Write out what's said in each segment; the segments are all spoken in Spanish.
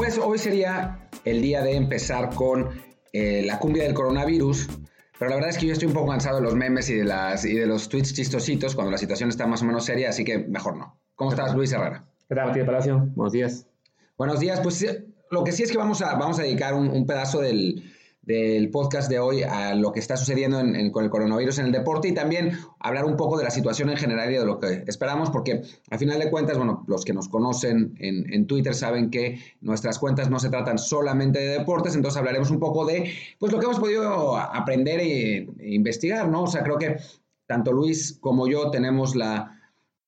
Pues hoy sería el día de empezar con eh, la cumbia del coronavirus. Pero la verdad es que yo estoy un poco cansado de los memes y de, las, y de los tweets chistositos cuando la situación está más o menos seria, así que mejor no. ¿Cómo estás, Luis Herrera? ¿Qué tal, Matías Palacio? Buenos días. Buenos días. Pues lo que sí es que vamos a, vamos a dedicar un pedazo del, del podcast de hoy a lo que está sucediendo con el coronavirus en el deporte y también hablar un poco de la situación en general y de lo que esperamos, porque al final de cuentas, bueno, los que nos conocen en, Twitter saben que nuestras cuentas no se tratan solamente de deportes, entonces hablaremos un poco de pues lo que hemos podido aprender e, e investigar, ¿no? O sea, creo que tanto Luis como yo tenemos la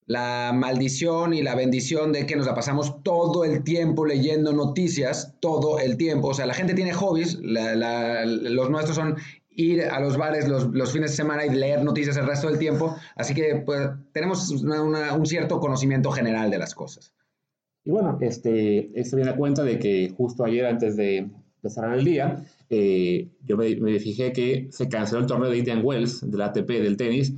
la maldición y la bendición de que nos la pasamos todo el tiempo leyendo noticias, todo el tiempo. O sea, la gente tiene hobbies, los nuestros son ir a los bares los, fines de semana y leer noticias el resto del tiempo. Así que pues, tenemos un cierto conocimiento general de las cosas. Y bueno, este, esto viene a cuenta de que justo ayer, antes de empezar el día, eh, yo me, me, fijé que se canceló el torneo de Indian Wells, del ATP, del tenis,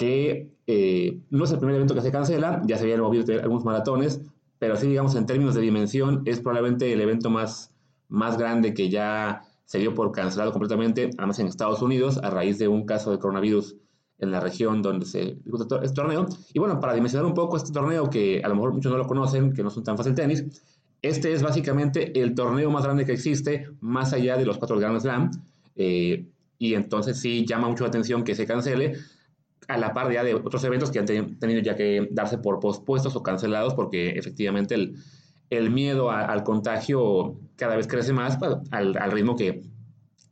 que eh, no es el primer evento que se cancela, ya se habían movido algunos maratones, pero sí, digamos, en términos de dimensión, es probablemente el evento más, más grande que ya se dio por cancelado completamente, además en Estados Unidos, a raíz de un caso de coronavirus en la región donde se disputa este torneo. Y bueno, para dimensionar un poco este torneo, que a lo mejor muchos no lo conocen, que no son tan fácil tenis, este es básicamente el torneo más grande que existe, más allá de los cuatro Grand Slam. Eh, y entonces sí llama mucho la atención que se cancele, a la par ya de otros eventos que han tenido ya que darse por pospuestos o cancelados porque efectivamente el, el miedo al contagio cada vez crece más pues, al, al, ritmo que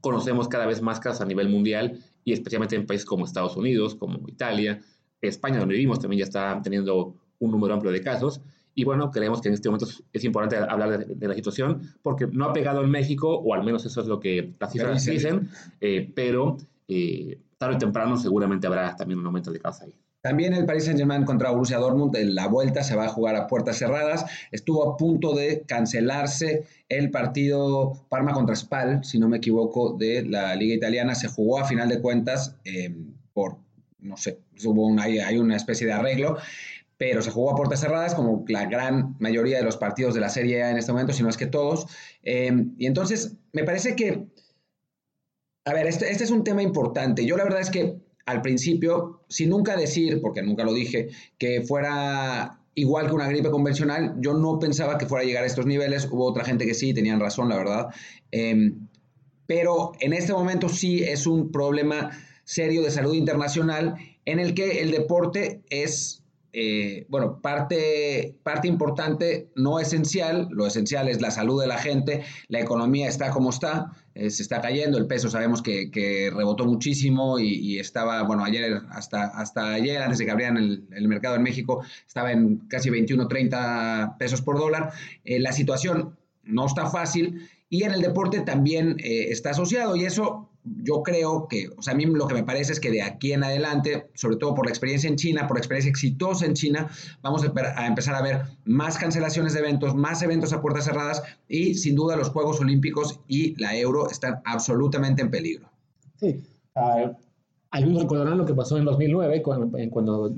conocemos cada vez más casos a nivel mundial y especialmente en países como Estados Unidos, como Italia, España, donde vivimos, también ya está teniendo un número amplio de casos. Y bueno, creemos que en este momento es importante hablar de, la situación porque no ha pegado en México, o al menos eso es lo que las cifras dicen, eh, pero eh, tarde o temprano seguramente habrá también un aumento de casos ahí. También el Paris Saint-Germain contra Borussia Dortmund en la vuelta se va a jugar a puertas cerradas. Estuvo a punto de cancelarse el partido Parma contra Spal, si no me equivoco, de la Liga Italiana. Se jugó a final de cuentas eh, por, no sé, hubo una, hay una especie de arreglo, pero se jugó a puertas cerradas como la gran mayoría de los partidos de la Serie A en este momento, si no es que todos. Eh, y entonces me parece que a ver, este, este, es un tema importante. Yo la verdad es que al principio, sin nunca decir, porque nunca lo dije, que fuera igual que una gripe convencional, yo no pensaba que fuera a llegar a estos niveles. Hubo otra gente que sí, tenían razón, la verdad. Em, pero en este momento sí es un problema serio de salud internacional en el que el deporte es eh, bueno, parte, parte importante, no esencial, lo esencial es la salud de la gente, la economía está como está, eh, se está cayendo, el peso sabemos que, rebotó muchísimo y, estaba, bueno, ayer, hasta, hasta ayer, antes de que abrieran el, mercado en México, estaba en casi 21, 30 pesos por dólar. Eh, la situación no está fácil y en el deporte también está asociado y eso yo creo que, o sea, a mí lo que me parece es que de aquí en adelante, sobre todo por la experiencia en China, por la experiencia exitosa en China, vamos a empezar a ver más cancelaciones de eventos, más eventos a puertas cerradas y sin duda los Juegos Olímpicos y la Euro están absolutamente en peligro. Sí, algunos recordarán lo que pasó en 2009 cuando,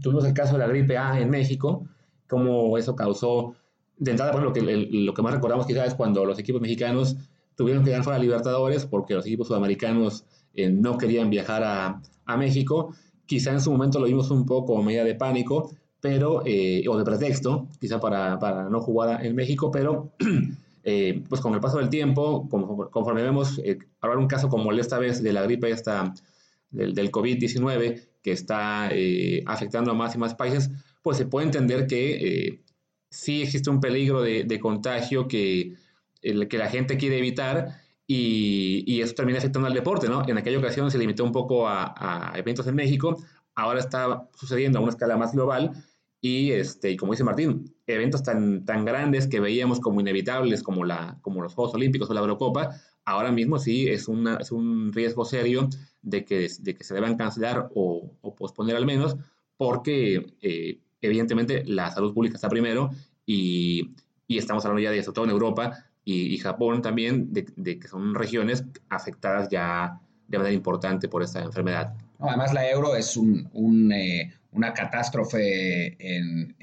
tuvimos el caso de la gripe A en México, cómo eso causó, de entrada, bueno, lo que, lo que más recordamos quizás es cuando los equipos mexicanos tuvieron que ganar fuera Libertadores porque los equipos sudamericanos eh, no querían viajar a, a, México. Quizá en su momento lo vimos un poco como medida de pánico, pero, eh, o de pretexto, quizá para, para, no jugar en México, pero eh, pues con el paso del tiempo, conforme vemos, hablar un caso como el esta vez de la gripe esta, del, del COVID-19, que está afectando a más y más países, pues se puede entender que sí existe un peligro de, de contagio que el que la gente quiere evitar y, y, eso termina afectando al deporte, ¿no? En aquella ocasión se limitó un poco a, eventos en México, ahora está sucediendo a una escala más global y, este, y como dice Martín, eventos tan, tan grandes que veíamos como inevitables como, la, como los Juegos Olímpicos o la Eurocopa, ahora mismo sí es, una, es un riesgo serio de que, de que se deban cancelar o, o posponer al menos, porque eh, evidentemente la salud pública está primero y, y estamos hablando ya de eso todo en Europa, y, Japón también, de, que son regiones afectadas ya de manera importante por esta enfermedad. además, la euro es un, eh, una catástrofe en,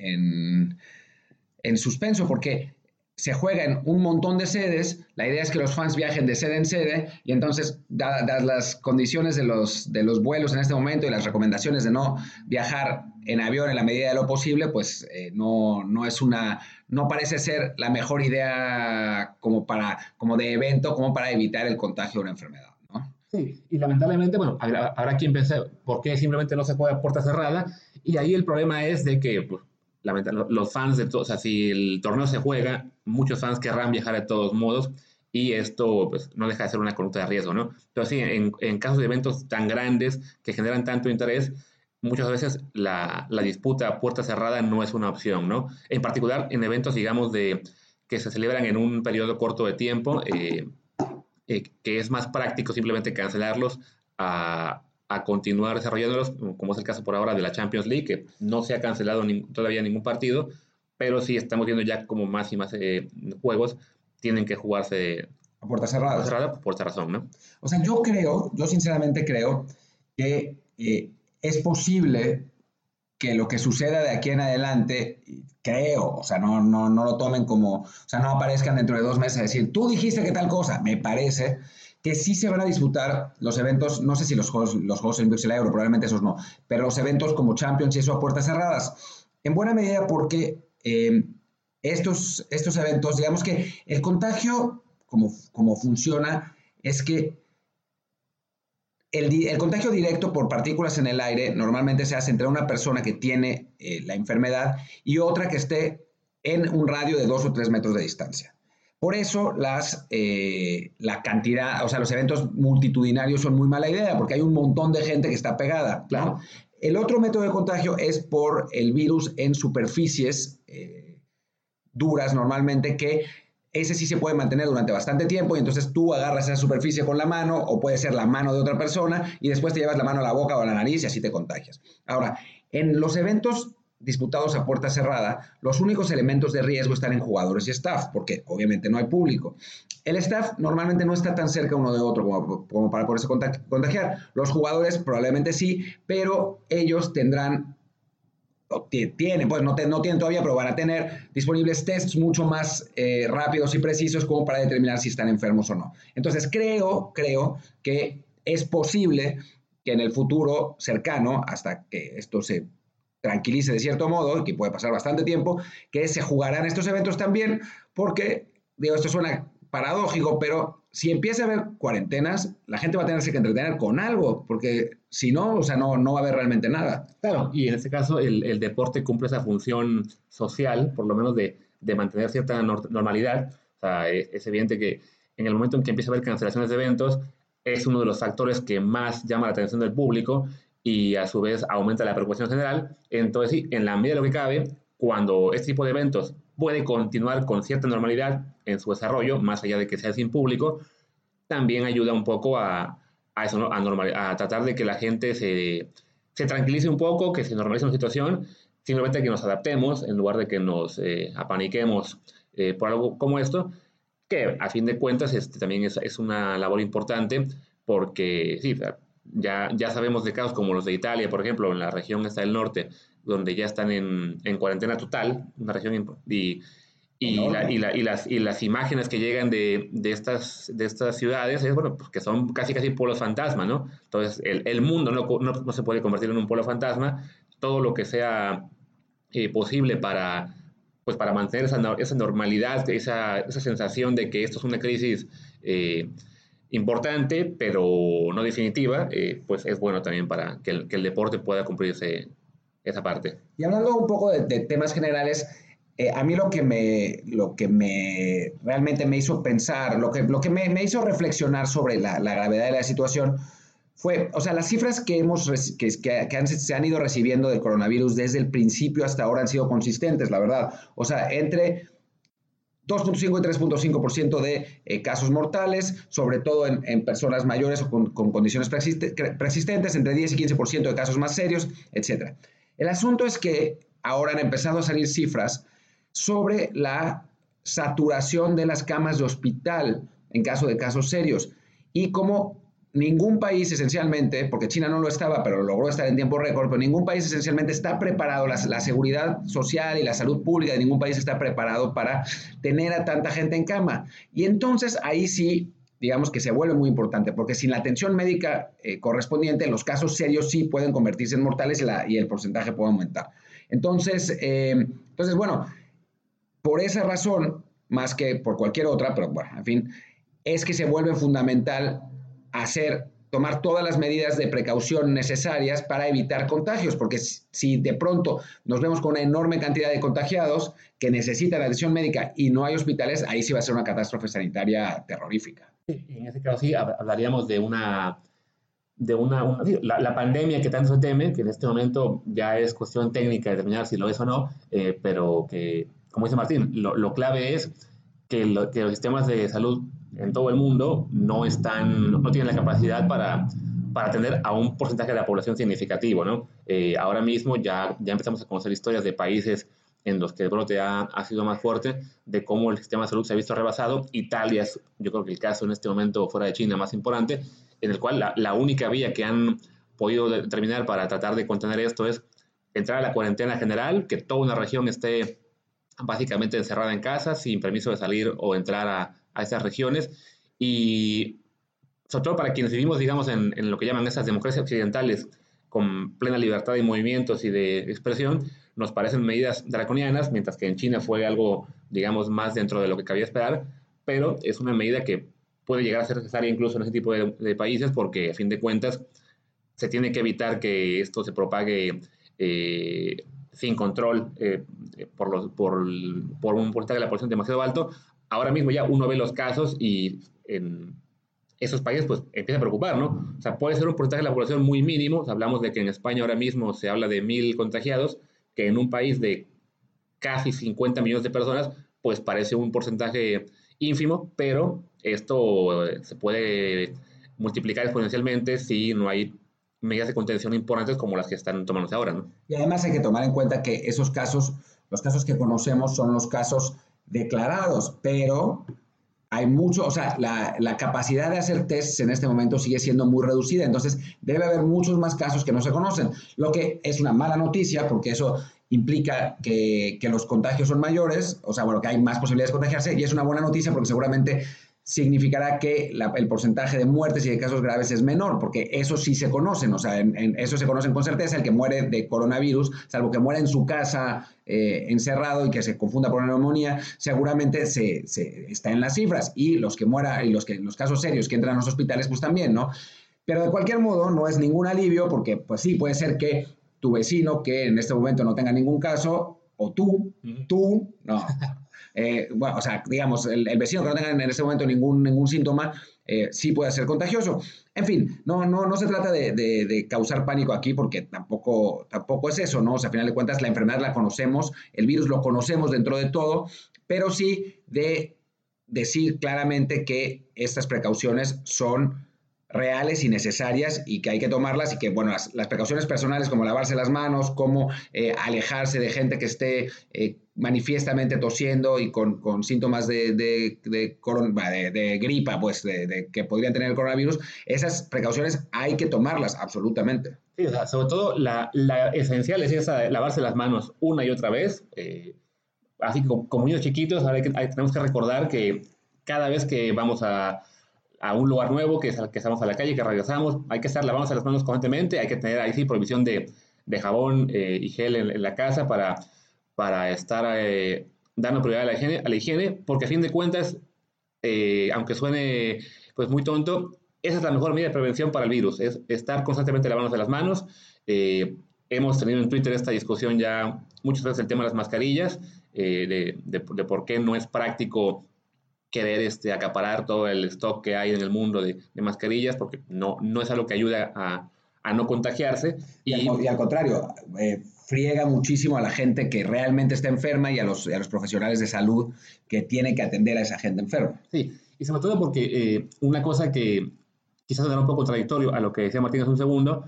en, suspenso, porque se juega en un montón de sedes, la idea es que los fans viajen de sede en sede y entonces, dadas las condiciones de los, de los vuelos en este momento y las recomendaciones de no viajar en avión en la medida de lo posible, pues eh, no, no es una, no parece ser la mejor idea como para, como de evento, como para evitar el contagio de una enfermedad. Sí, y lamentablemente, bueno, habrá, quien piense, ¿por qué simplemente no se juega puerta cerrada? Y ahí el problema es de que pues, los fans de todos, o sea, si el torneo se juega, muchos fans querrán viajar de todos modos y esto pues, no deja de ser una conducta de riesgo, ¿no? Entonces, sí, en, casos de eventos tan grandes que generan tanto interés, muchas veces la, la, disputa a puerta cerrada no es una opción, ¿no? En particular en eventos, digamos, de, que se celebran en un periodo corto de tiempo, eh, eh, que es más práctico simplemente cancelarlos a, a continuar desarrollándolos, como es el caso por ahora de la Champions League, que no se ha cancelado todavía ningún partido, pero sí estamos viendo ya como más y más eh, juegos tienen que jugarse a puerta cerrada. cerrada por esta razón, ¿no? O sea, yo creo, yo sinceramente creo que eh, es posible que lo que suceda de aquí en adelante, creo, o sea, no, no, no lo tomen como, o sea, no aparezcan dentro de dos meses a decir, tú dijiste que tal cosa, me parece que sí se van a disputar los eventos, no sé si los juegos, los juegos el Euro, probablemente esos no, pero los eventos como Champions y eso a puertas cerradas. En buena medida porque eh, estos, estos eventos, digamos que el contagio, como, como funciona, es que el, contagio directo por partículas en el aire normalmente se hace entre una persona que tiene eh, la enfermedad y otra que esté en un radio de dos o tres metros de distancia. Por eso las, eh, la cantidad, o sea, los eventos multitudinarios son muy mala idea, porque hay un montón de gente que está pegada. Claro. El otro método de contagio es por el virus en superficies eh, duras normalmente que ese sí se puede mantener durante bastante tiempo y entonces tú agarras esa superficie con la mano o puede ser la mano de otra persona y después te llevas la mano a la boca o a la nariz y así te contagias. Ahora, en los eventos disputados a puerta cerrada, los únicos elementos de riesgo están en jugadores y staff, porque obviamente no hay público. El staff normalmente no está tan cerca uno de otro como, para poderse contagiar. Los jugadores probablemente sí, pero ellos tendrán, tienen, pues no, no tienen todavía, pero van a tener disponibles tests mucho más eh, rápidos y precisos como para determinar si están enfermos o no. Entonces creo, creo que es posible que en el futuro cercano, hasta que esto se tranquilice de cierto modo, que puede pasar bastante tiempo, que se jugarán estos eventos también, porque, digo, esto suena paradójico, pero si empieza a haber cuarentenas, la gente va a tenerse que entretener con algo, porque si no, o sea, no, no va a haber realmente nada. Claro, y en este caso el, deporte cumple esa función social, por lo menos de, de mantener cierta normalidad. O sea, es, es, evidente que en el momento en que empieza a haber cancelaciones de eventos, es uno de los factores que más llama la atención del público y a su vez aumenta la preocupación general. Entonces, sí, en la medida de lo que cabe, cuando este tipo de eventos puede continuar con cierta normalidad en su desarrollo, más allá de que sea sin público, también ayuda un poco a, a eso, a, normal, a tratar de que la gente se, se tranquilice un poco, que se normalice la situación, simplemente que nos adaptemos en lugar de que nos eh, apaniquemos eh, por algo como esto, que a fin de cuentas este, también es, es, una labor importante porque, sí, ya, ya sabemos de casos como los de Italia, por ejemplo, en la región está del norte, donde ya están en, en cuarentena total, una región y, y, la, y, la, y, las, y las imágenes que llegan de, de, estas, de estas ciudades es, bueno, pues que son casi casi pueblos fantasma, ¿no? Entonces, el, el mundo no, no, no, se puede convertir en un pueblo fantasma, todo lo que sea eh, posible para, pues para mantener esa, esa normalidad, esa, esa sensación de que esto es una crisis eh, importante, pero no definitiva, eh, pues es bueno también para que el, que el, deporte pueda cumplirse esa parte. Y hablando un poco de, de temas generales, eh, a mí lo que me, lo que me realmente me hizo pensar, lo que, lo que me, me hizo reflexionar sobre la, la, gravedad de la situación fue, o sea, las cifras que, hemos, que, que, han, se han ido recibiendo del coronavirus desde el principio hasta ahora han sido consistentes, la verdad. O sea, entre 2.5 y 3.5% de eh, casos mortales, sobre todo en, personas mayores o con, con condiciones persistentes, entre 10 y 15% de casos más serios, etc. El asunto es que ahora han empezado a salir cifras sobre la saturación de las camas de hospital en caso de casos serios y cómo ningún país esencialmente, porque China no lo estaba, pero logró estar en tiempo récord, pero ningún país esencialmente está preparado, la, la, seguridad social y la salud pública de ningún país está preparado para tener a tanta gente en cama. Y entonces ahí sí, digamos que se vuelve muy importante, porque sin la atención médica eh, correspondiente, los casos serios sí pueden convertirse en mortales y, el porcentaje puede aumentar. Entonces, eh, entonces, bueno, por esa razón, más que por cualquier otra, pero bueno, en fin, es que se vuelve fundamental hacer, tomar todas las medidas de precaución necesarias para evitar contagios, porque si de pronto nos vemos con una enorme cantidad de contagiados que necesitan atención médica y no hay hospitales, ahí sí va a ser una catástrofe sanitaria terrorífica. en ese caso sí hablaríamos de una de una, la, pandemia que tanto se teme, que en este momento ya es cuestión técnica determinar si lo es o no, eh, pero que, como dice Martín, lo, clave es que, que, los sistemas de salud en todo el mundo no están, no tienen la capacidad para, para atender a un porcentaje de la población significativo, ¿no? Eh, ahora mismo ya, ya empezamos a conocer historias de países en los que el brote ha, ha, sido más fuerte, de cómo el sistema de salud se ha visto rebasado. Italia es, yo creo que el caso en este momento fuera de China más importante, en el cual la, la única vía que han podido determinar para tratar de contener esto es entrar a la cuarentena general, que toda una región esté básicamente encerrada en casa, sin permiso de salir o entrar a, a estas regiones. Y sobre todo para quienes vivimos, digamos, en, lo que llaman esas democracias occidentales con plena libertad de movimientos y de expresión, nos parecen medidas draconianas, mientras que en China fue algo, digamos, más dentro de lo que cabía esperar, pero es una medida que puede llegar a ser necesaria incluso en ese tipo de, de países porque, a fin de cuentas, se tiene que evitar que esto se propague eh, sin control eh, por, los, por, por un porcentaje de la población demasiado alto, ahora mismo ya uno ve los casos y en esos países pues empieza a preocupar, ¿no? O sea, puede ser un porcentaje de la población muy mínimo, hablamos de que en España ahora mismo se habla de mil contagiados, que en un país de casi 50 millones de personas, pues parece un porcentaje ínfimo, pero esto se puede multiplicar exponencialmente si no hay medidas de contención importantes como las que están tomándose ahora, ¿no? Y además hay que tomar en cuenta que esos casos, los casos que conocemos son los casos declarados, pero hay mucho, o sea, la, la, capacidad de hacer tests en este momento sigue siendo muy reducida, entonces debe haber muchos más casos que no se conocen, lo que es una mala noticia porque eso implica que, que los contagios son mayores, o sea, bueno, que hay más posibilidades de contagiarse y es una buena noticia porque seguramente significará que el porcentaje de muertes y de casos graves es menor, porque eso sí se conocen, o sea, en, eso se conocen con certeza, el que muere de coronavirus, salvo que muera en su casa eh, encerrado y que se confunda por una neumonía, seguramente se, está en las cifras, y los que muera, y los, que, los casos serios que entran a los hospitales, pues también, ¿no? Pero de cualquier modo, no es ningún alivio, porque pues sí, puede ser que tu vecino, que en este momento no tenga ningún caso, o tú, tú, no, eh, o sea, digamos, el, vecino que no tenga en ese momento ningún, ningún síntoma, eh, sí puede ser contagioso. En fin, no, no, no se trata de, causar pánico aquí porque tampoco, tampoco es eso, ¿no? O sea, a final de cuentas, la enfermedad la conocemos, el virus lo conocemos dentro de todo, pero sí de decir claramente que estas precauciones son reales y necesarias y que hay que tomarlas y que, bueno, las, precauciones personales como lavarse las manos, como eh, alejarse de gente que esté eh, manifiestamente tosiendo y con, con síntomas de, de, de, gripa, pues, que podrían tener el coronavirus, esas precauciones hay que tomarlas, absolutamente. Sí, o sea, sobre todo la, esencial es esa lavarse las manos una y otra vez. Eh, así como, niños chiquitos, que, tenemos que recordar que cada vez que vamos a a un lugar nuevo, que, que estamos a la calle, que regresamos, hay que estar lavando las manos constantemente, hay que tener ahí sí provisión de, de jabón eh, y gel en, la casa para, para estar eh, dando prioridad a la, higiene, a la higiene, porque a fin de cuentas, eh, aunque suene pues muy tonto, esa es la mejor medida de prevención para el virus, es estar constantemente lavando las manos. hemos tenido en Twitter esta discusión ya muchas veces el tema de las mascarillas, de, de por qué no es práctico querer este, acaparar todo el stock que hay en el mundo de, mascarillas, porque no, no es algo que ayuda a, a no contagiarse. Y, y, al, contrario, eh, friega muchísimo a la gente que realmente está enferma y a los, a los, profesionales de salud que tienen que atender a esa gente enferma. Sí, y sobre todo porque eh, una cosa que quizás será un poco contradictorio a lo que decía Martín hace un segundo,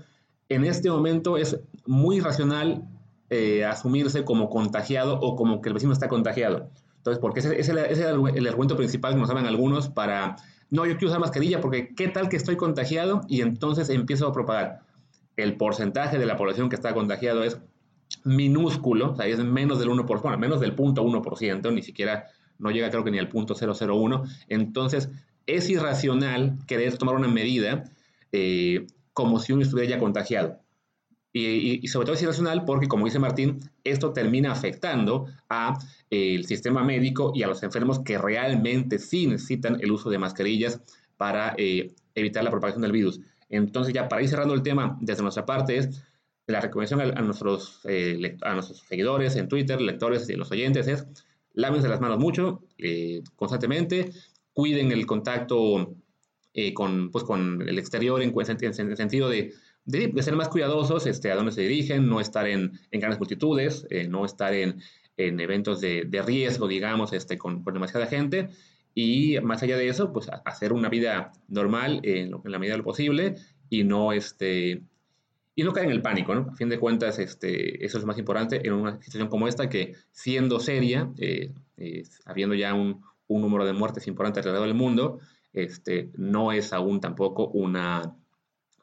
en este momento es muy racional eh, asumirse como contagiado o como que el vecino está contagiado. Entonces, porque ese, es el, argumento principal que nos hablan algunos para no, yo quiero usar mascarilla porque qué tal que estoy contagiado y entonces empiezo a propagar. El porcentaje de la población que está contagiado es minúsculo, o sea, es menos del 1%, bueno, menos del 0.1%, ni siquiera no llega creo que ni al punto 001. Entonces, es irracional querer tomar una medida eh, como si uno estuviera ya contagiado. Y, sobre todo es irracional porque, como dice Martín, esto termina afectando al eh, sistema médico y a los enfermos que realmente sí necesitan el uso de mascarillas para eh, evitar la propagación del virus. Entonces, ya para ir cerrando el tema, desde nuestra parte es la recomendación a, nuestros, eh, a nuestros seguidores en Twitter, lectores y los oyentes es lávense las manos mucho, constantemente, cuiden el contacto con, pues, con el exterior en, en el sentido de de, ser más cuidadosos este, a dónde se dirigen, no estar en, en grandes multitudes, eh, no estar en, en eventos de, de, riesgo, digamos, este, con, demasiada gente. Y más allá de eso, pues hacer una vida normal en, en, la medida de lo posible y no, este, y no caer en el pánico, ¿no? A fin de cuentas, este, eso es más importante en una situación como esta que siendo seria, eh, habiendo ya un, un, número de muertes importante alrededor del mundo, este, no es aún tampoco una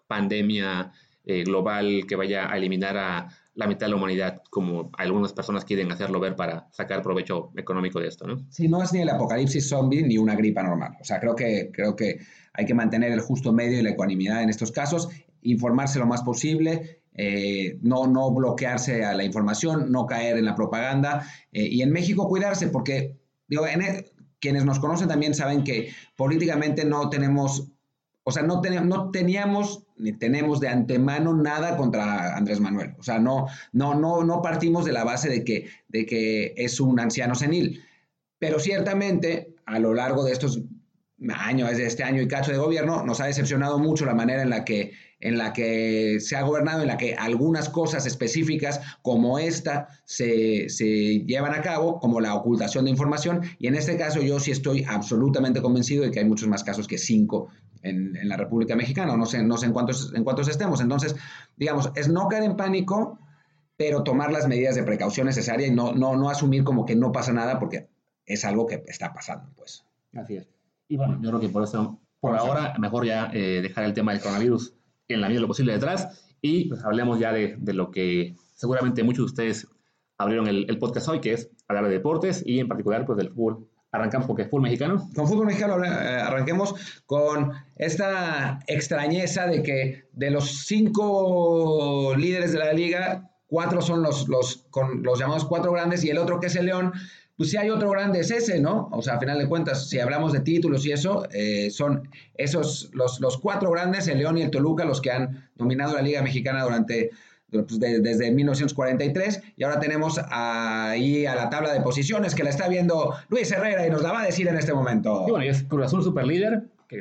pandemia eh, global que vaya a eliminar a la mitad de la humanidad, como algunas personas quieren hacerlo ver para sacar provecho económico de esto, ¿no? Sí, no es ni el apocalipsis zombie ni una gripa normal. O sea, creo que, creo que hay que mantener el justo medio y la ecuanimidad en estos casos, informarse lo más posible, eh, no, no bloquearse a la información, no caer en la propaganda eh, y en México cuidarse, porque digo, e, quienes nos conocen también saben que políticamente no tenemos o sea, no, no teníamos ni tenemos de antemano nada contra Andrés Manuel. O sea, no, no, no, no partimos de la base de que, de que es un anciano senil. Pero ciertamente, a lo largo de estos años, de este año y cacho de gobierno, nos ha decepcionado mucho la manera en la que en la que se ha gobernado, en la que algunas cosas específicas como esta se, se, llevan a cabo, como la ocultación de información, y en este caso yo sí estoy absolutamente convencido de que hay muchos más casos que cinco en, en la República Mexicana, no sé, no sé en, cuántos, en cuántos estemos. Entonces, digamos, es no caer en pánico, pero tomar las medidas de precaución necesarias y no, no, no asumir como que no pasa nada, porque es algo que está pasando, pues. Así es. Y bueno, yo creo que por eso, por ahora, mejor ya eh, dejar el tema del coronavirus en la medida de lo posible detrás y pues hablemos ya de, de lo que seguramente muchos de ustedes abrieron el, el, podcast hoy, que es hablar de deportes y en particular pues del fútbol. Arrancamos con fútbol mexicano. Con fútbol mexicano eh, arranquemos con esta extrañeza de que de los cinco líderes de la liga, cuatro son los, los, con los llamados cuatro grandes y el otro que es el León, pues si hay otro grande es ese, ¿no? O sea, a final de cuentas, si hablamos de títulos y eso, eh, son esos, los, los, cuatro grandes, el León y el Toluca, los que han dominado la Liga Mexicana durante, pues, desde 1943. Y ahora tenemos ahí a la tabla de posiciones que la está viendo Luis Herrera y nos la va a decir en este momento. Y bueno, y es Cruz Azul super líder, que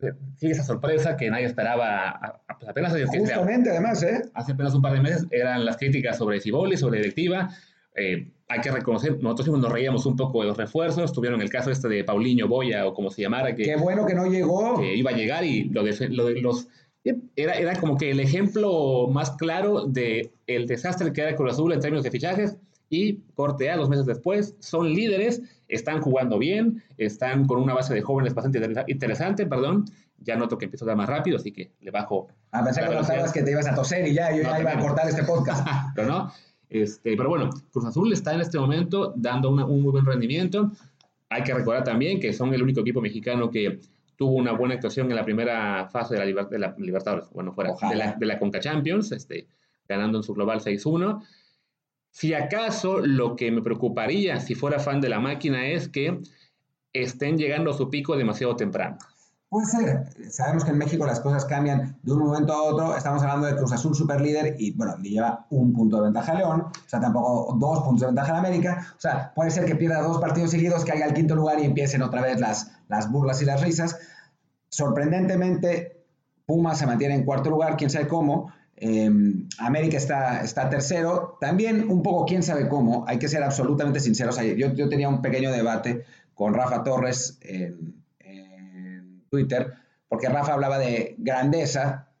eh, sigue esa sorpresa que nadie esperaba pues apenas... Justamente, además, ¿eh? Hace apenas un par de meses eran las críticas sobre Ciboli, sobre directiva. Eh, hay que reconocer, nosotros nos reíamos un poco de los refuerzos, tuvieron el caso este de Paulinho Boya o como se llamara, que... Qué bueno que no llegó. Que iba a llegar y lo de, lo de los... Era, era como que el ejemplo más claro de el desastre que era Cruz Azul en términos de fichajes y corte A dos meses después, son líderes, están jugando bien, están con una base de jóvenes bastante interesante, perdón, ya noto que empiezo a dar más rápido, así que le bajo. A pensar que que te ibas a toser y ya, yo ya iba a cortar este podcast. Pero no, este, pero bueno, Cruz Azul está en este momento dando un muy buen rendimiento. Hay que recordar también que son el único equipo mexicano que tuvo una buena actuación en la primera fase de la, de la Libertadores, bueno, fuera de la, de la, Conca Champions, este, ganando en su global 6-1. Si acaso lo que me preocuparía si fuera fan de la máquina es que estén llegando a su pico demasiado temprano. Puede ser. Sabemos que en México las cosas cambian de un momento a otro. Estamos hablando de Cruz Azul super líder y, bueno, le lleva un punto de ventaja a León. O sea, tampoco dos puntos de ventaja a América. O sea, puede ser que pierda dos partidos seguidos, que haya el quinto lugar y empiecen otra vez las, las burlas y las risas. Sorprendentemente, Puma se mantiene en cuarto lugar, quién sabe cómo. Em, América está, está tercero. También un poco quién sabe cómo. Hay que ser absolutamente sinceros. Yo, yo tenía un pequeño debate con Rafa Torres. Twitter, porque Rafa hablaba de grandeza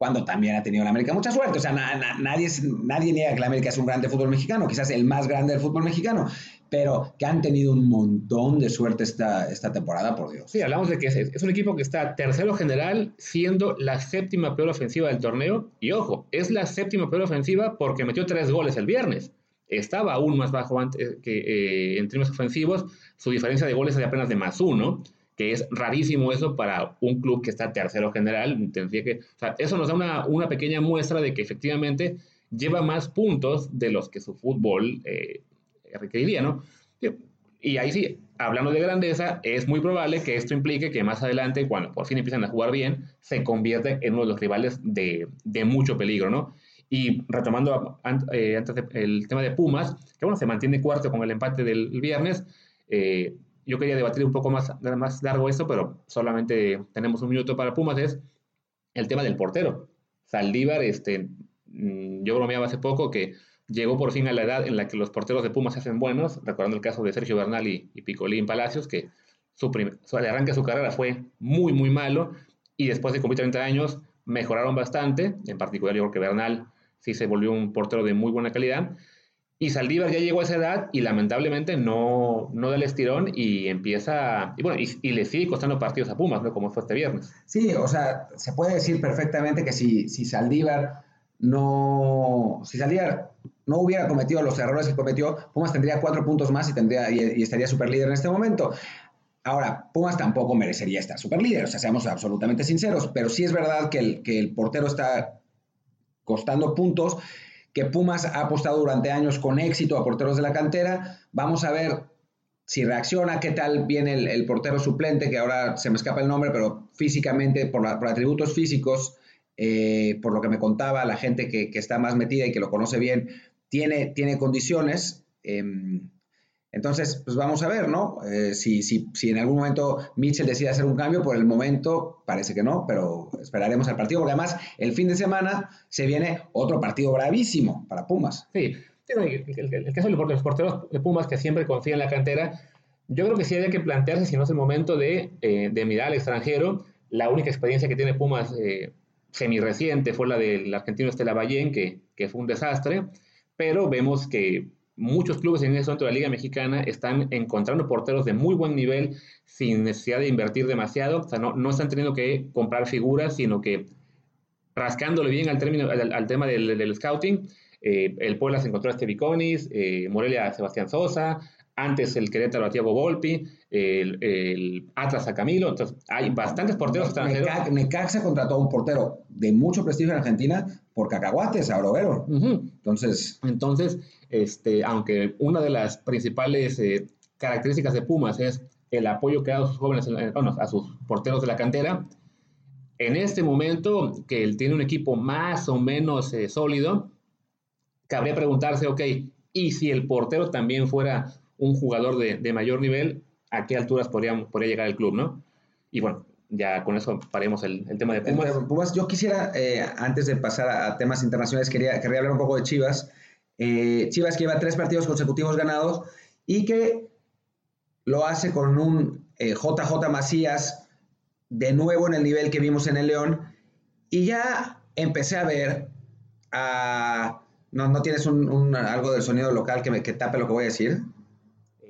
cuando también ha tenido la América mucha suerte. O sea, nadie, nadie niega que la América es un grande fútbol mexicano, quizás el más grande del fútbol mexicano, pero que han tenido un montón de suerte esta, esta temporada, por Dios. Sí, hablamos de que es, un equipo que está tercero general, siendo la séptima peor ofensiva del torneo. Y ojo, es la séptima peor ofensiva porque metió tres goles el viernes. Estaba aún más bajo antes que, eh, en términos ofensivos. Su diferencia de goles es de apenas de más uno que es rarísimo eso para un club que está tercero general. Tendría que, o sea, eso nos da una, una, pequeña muestra de que efectivamente lleva más puntos de los que su fútbol eh, requeriría, ¿no? Y ahí sí, hablando de grandeza, es muy probable que esto implique que más adelante, cuando por fin empiezan a jugar bien, se convierte en uno de los rivales de, de mucho peligro, ¿no? Y retomando eh, antes el tema de Pumas, que bueno, se mantiene cuarto con el empate del viernes, eh, yo quería debatir un poco más, más largo esto, pero solamente tenemos un minuto para Pumas, es el tema del portero. Saldívar, este, mm, yo bromeaba hace poco que llegó por fin a la edad en la que los porteros de Pumas se hacen buenos, recordando el caso de Sergio Bernal y, y Picolín Palacios, que su, su el arranque de su carrera fue muy, muy malo, y después de cumplir 30 años mejoraron bastante, en particular yo creo que Bernal sí se volvió un portero de muy buena calidad, y Saldívar ya llegó a esa edad y lamentablemente no, no da el estirón y empieza, y bueno, y, le sigue costando partidos a Pumas, ¿no? Como fue este viernes. Sí, o sea, se puede decir perfectamente que si, si Saldívar no, si Saldívar no hubiera cometido los errores que cometió, Pumas tendría cuatro puntos más y, tendría, y, estaría super líder en este momento. Ahora, Pumas tampoco merecería estar super líder, o sea, seamos absolutamente sinceros, pero sí es verdad que el, que el portero está costando puntos que Pumas ha apostado durante años con éxito a porteros de la cantera. Vamos a ver si reacciona, qué tal viene el, portero suplente, que ahora se me escapa el nombre, pero físicamente, por, atributos físicos, eh, por lo que me contaba la gente que, está más metida y que lo conoce bien, tiene, tiene condiciones. Em, entonces, pues vamos a ver, ¿no? Eh, si, si, si, en algún momento Mitchell decide hacer un cambio, por el momento parece que no, pero esperaremos al partido, porque además el fin de semana se viene otro partido bravísimo para Pumas. Sí, el, caso de los porteros de Pumas que siempre confían en la cantera, yo creo que sí había que plantearse si no es el momento de, eh, de mirar al extranjero. La única experiencia que tiene Pumas eh, semi-reciente fue la del argentino Estela Ballén, que, que fue un desastre, pero vemos que muchos clubes en ese momento de la Liga Mexicana están encontrando porteros de muy buen nivel sin necesidad de invertir demasiado. O sea, no, no están teniendo que comprar figuras, sino que rascándole bien al, término, al, tema del, scouting. Eh, el Puebla se encontró a Stevie Conis, eh, Morelia a Sebastián Sosa, antes el Querétaro a Thiago Volpi, el, Atlas a Camilo. Entonces, hay bastantes porteros extranjeros. Necaxa contrató a un portero de mucho prestigio en Argentina por cacahuates a Orovero. Entonces, Entonces este, aunque una de las principales eh, características de Pumas es el apoyo que da a sus jóvenes, a sus porteros de la cantera, en este momento que él tiene un equipo más o menos eh, sólido, cabría preguntarse, ok, ¿y si el portero también fuera un jugador de, mayor nivel, a qué alturas podría, podría llegar el club, no? Y bueno, ya con eso paremos el, tema de Pumas. Pumas yo quisiera, eh, antes de pasar a, temas internacionales, quería, quería hablar un poco de Chivas. Eh, Chivas que lleva tres partidos consecutivos ganados y que lo hace con un JJ eh, Macías de nuevo en el nivel que vimos en el León. Y ya empecé a ver a... No, no tienes un, algo del sonido local que, me, que tape lo que voy a decir.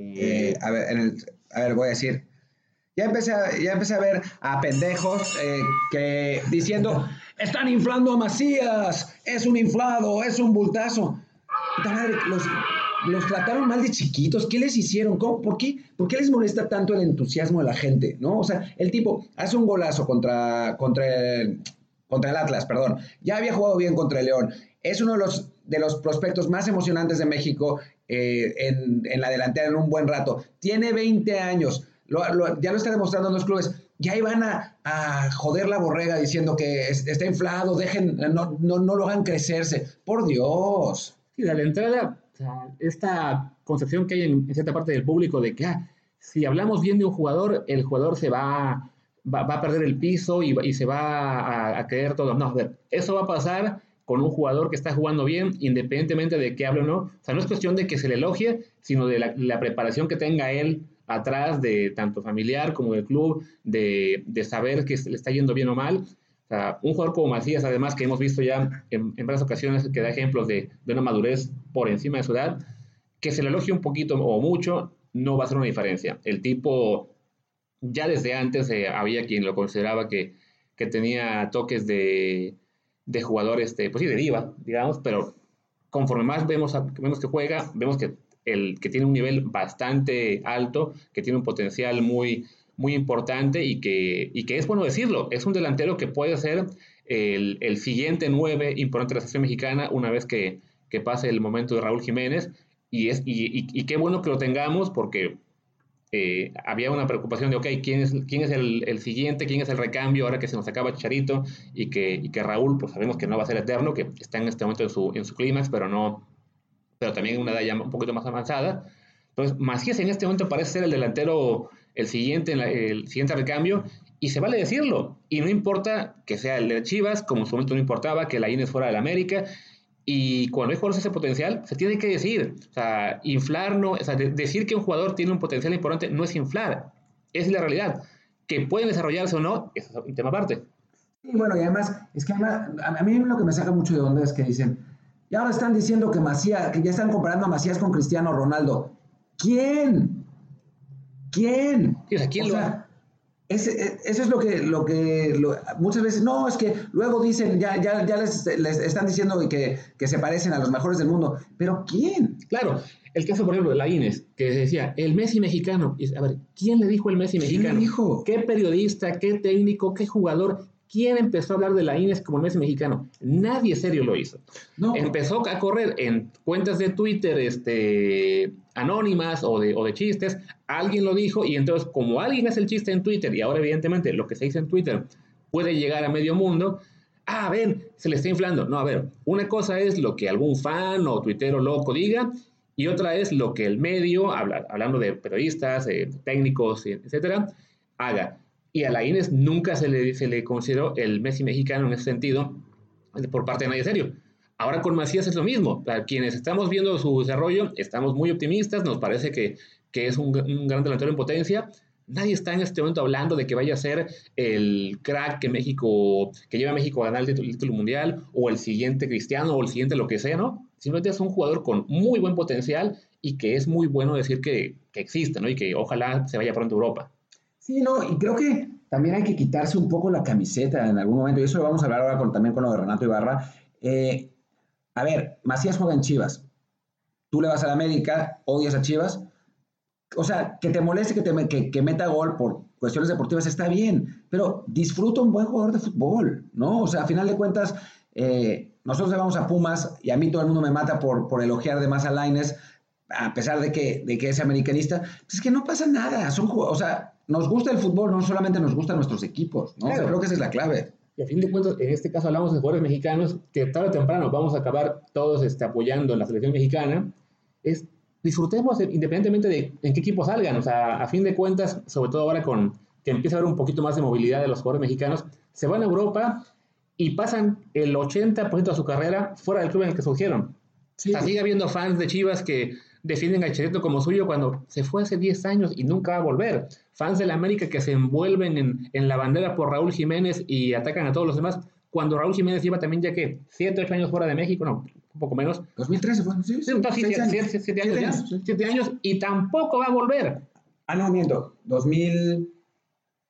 Eh, a, ver, a ver, voy a decir. Ya empecé a, ya empecé a ver a pendejos que diciendo, están inflando a Macías, es un inflado, es un bultazo los, los trataron mal de chiquitos, ¿qué les hicieron? ¿Por, qué, ¿Por qué les molesta tanto el entusiasmo de la gente? ¿no? O sea, el tipo hace un golazo contra, contra, el, contra el Atlas, perdón. Ya había jugado bien contra el León. Es uno de los, de los prospectos más emocionantes de México eh, en, en, la delantera en un buen rato. Tiene 20 años. ya lo está demostrando en los clubes. Ya iban a, a joder la borrega diciendo que está inflado, dejen, no, no, no lo hagan crecerse. Por Dios. Sí, de la entrada, esta concepción que hay en, cierta parte del público de que ah, si hablamos bien de un jugador, el jugador se va, va, a perder el piso y, se va a, a, creer todo. No, a ver, eso va a pasar con un jugador que está jugando bien, independientemente de que hable o no. O sea, no es cuestión de que se le elogie, sino de la, preparación que tenga él atrás de tanto familiar como del club, de, de saber que le está yendo bien o mal un jugador como Macías, además, que hemos visto ya en, varias ocasiones que da ejemplos de, de, una madurez por encima de su edad, que se le elogie un poquito o mucho, no va a hacer una diferencia. El tipo, ya desde antes eh, había quien lo consideraba que, que tenía toques de, de jugador, este, pues sí, de diva, digamos, pero conforme más vemos, vemos que juega, vemos que, el, que tiene un nivel bastante alto, que tiene un potencial muy, muy importante y que, y que es bueno decirlo, es un delantero que puede ser el, el siguiente nueve importante de la selección mexicana una vez que, que, pase el momento de Raúl Jiménez. Y, es, y, y, qué bueno que lo tengamos porque eh, había una preocupación de, ok, ¿quién es, quién es el, el, siguiente? ¿Quién es el recambio ahora que se nos acaba Charito? Y que, y que Raúl, pues sabemos que no va a ser eterno, que está en este momento en su, en su clímax, pero no, pero también en una edad ya un poquito más avanzada. Entonces, Macías en este momento parece ser el delantero el siguiente, el siguiente recambio, y se vale decirlo. Y no importa que sea el de Chivas, como en su momento no importaba que la Inés fuera del América. Y cuando hay jugadores ese potencial, se tiene que decir. O sea, inflar no, o sea, decir que un jugador tiene un potencial importante no es inflar, es la realidad. Que pueden desarrollarse o no, es un tema aparte. Y bueno, y además, es que a mí lo que me saca mucho de onda es que dicen, y ahora están diciendo que Macías, que ya están comparando a Macías con Cristiano Ronaldo. ¿Quién? ¿Quién? ¿quién lo ese, e, eso es lo que, lo que muchas veces, no, es que luego dicen, ya, ya, ya les, están diciendo que, que, se parecen a los mejores del mundo, pero ¿quién? Claro, el caso, por ejemplo, de la Inés, que decía, el Messi mexicano, a ver, ¿quién le dijo el Messi mexicano? dijo? ¿Qué periodista, qué técnico, qué jugador, quién empezó a hablar de la Inés como el Messi mexicano? Nadie serio lo hizo. No. Empezó a correr en cuentas de Twitter, este, anónimas o de, o de chistes, alguien lo dijo y entonces como alguien hace el chiste en Twitter y ahora evidentemente lo que se dice en Twitter puede llegar a medio mundo, ah, ven, se le está inflando. No, a ver, una cosa es lo que algún fan o tuitero loco diga y otra es lo que el medio, hablando de periodistas, técnicos, etcétera, haga. Y a la Inés nunca se le, se le consideró el Messi mexicano en ese sentido por parte de nadie serio. Ahora con Macías es lo mismo. Para quienes estamos viendo su desarrollo, estamos muy optimistas, nos parece que, que es un, gran delantero en potencia. Nadie está en este momento hablando de que vaya a ser el crack que México, que lleva a México a ganar el título, mundial, o el siguiente Cristiano, o el siguiente lo que sea, ¿no? Simplemente es un jugador con muy buen potencial y que es muy bueno decir que, que existe, ¿no? Y que ojalá se vaya pronto a Europa. Sí, no, y creo que también hay que quitarse un poco la camiseta en algún momento, y eso lo vamos a hablar ahora también con lo de Renato Ibarra. Eh, a ver, Macías juega en Chivas. Tú le vas a la América, odias a Chivas. O sea, que te moleste que, te, que, meta gol por cuestiones deportivas está bien, pero disfruta un buen jugador de fútbol, ¿no? O sea, a final de cuentas, eh, nosotros le vamos a Pumas y a mí todo el mundo me mata por, por elogiar de más a Laines, a pesar de que, de que es americanista. Pues es que no pasa nada. Son, o sea, nos gusta el fútbol, no solamente nos gustan nuestros equipos, ¿no? creo que esa es la clave. Y a fin de cuentas, en este caso hablamos de jugadores mexicanos que tarde o temprano vamos a acabar todos este, apoyando en la selección mexicana. Es disfrutemos independientemente de en qué equipo salgan. O sea, a fin de cuentas, sobre todo ahora con que empieza a haber un poquito más de movilidad de los jugadores mexicanos, se van a Europa y pasan el 80% de su carrera fuera del club en el que surgieron. Sí. O sea, sigue habiendo fans de Chivas que defienden a Chereto como suyo cuando se fue hace 10 años y nunca va a volver. Fans de la América que se envuelven en, en la bandera por Raúl Jiménez y atacan a todos los demás, cuando Raúl Jiménez lleva también ya que 7, 8 años fuera de México, no, un poco menos. 2013 fue, sí. sí, sí 7 años, siete años, ya, 7 años y tampoco va a volver. Ah, no, miento, 2000...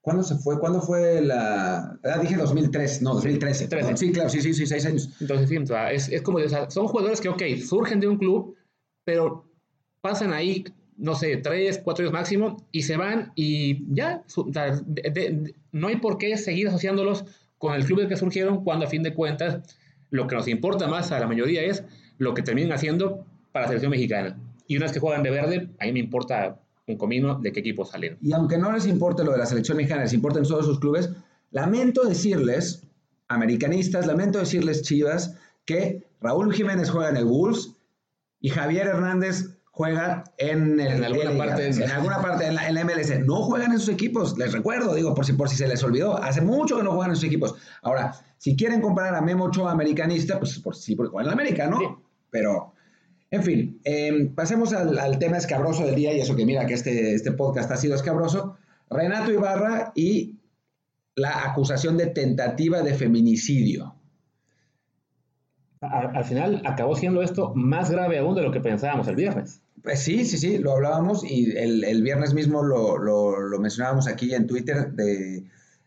¿Cuándo se fue? ¿Cuándo fue la...? Ah, dije 2003, no, 2013. 13. Sí, claro, sí, sí, sí, 6 años. Entonces, sí, es, es como, o sea, son jugadores que, ok, surgen de un club, pero pasan ahí, no sé, tres, cuatro años máximo y se van y ya, no hay por qué seguir asociándolos con el club del que surgieron cuando a fin de cuentas lo que nos importa más a la mayoría es lo que terminan haciendo para la selección mexicana. Y una vez que juegan de verde, a mí me importa un comino de qué equipo salen. Y aunque no les importe lo de la selección mexicana, les importen todos sus clubes, lamento decirles, americanistas, lamento decirles, chivas, que Raúl Jiménez juega en el Wolves y Javier Hernández juega en, alguna parte, en, alguna parte en la, MLS. No juegan en sus equipos, les recuerdo, digo, por si, por si se les olvidó. Hace mucho que no juegan en sus equipos. Ahora, si quieren comparar a Memo Ochoa americanista, pues por, sí, porque juega en la América, ¿no? Pero, en fin, em, pasemos al, tema escabroso del día y eso que mira que este, este podcast ha sido escabroso. Renato Ibarra y la acusación de tentativa de feminicidio. Al, final acabó siendo esto más grave aún de lo que pensábamos el viernes. Pues sí, sí, sí, lo hablábamos y el, viernes mismo lo, lo, mencionábamos aquí en Twitter de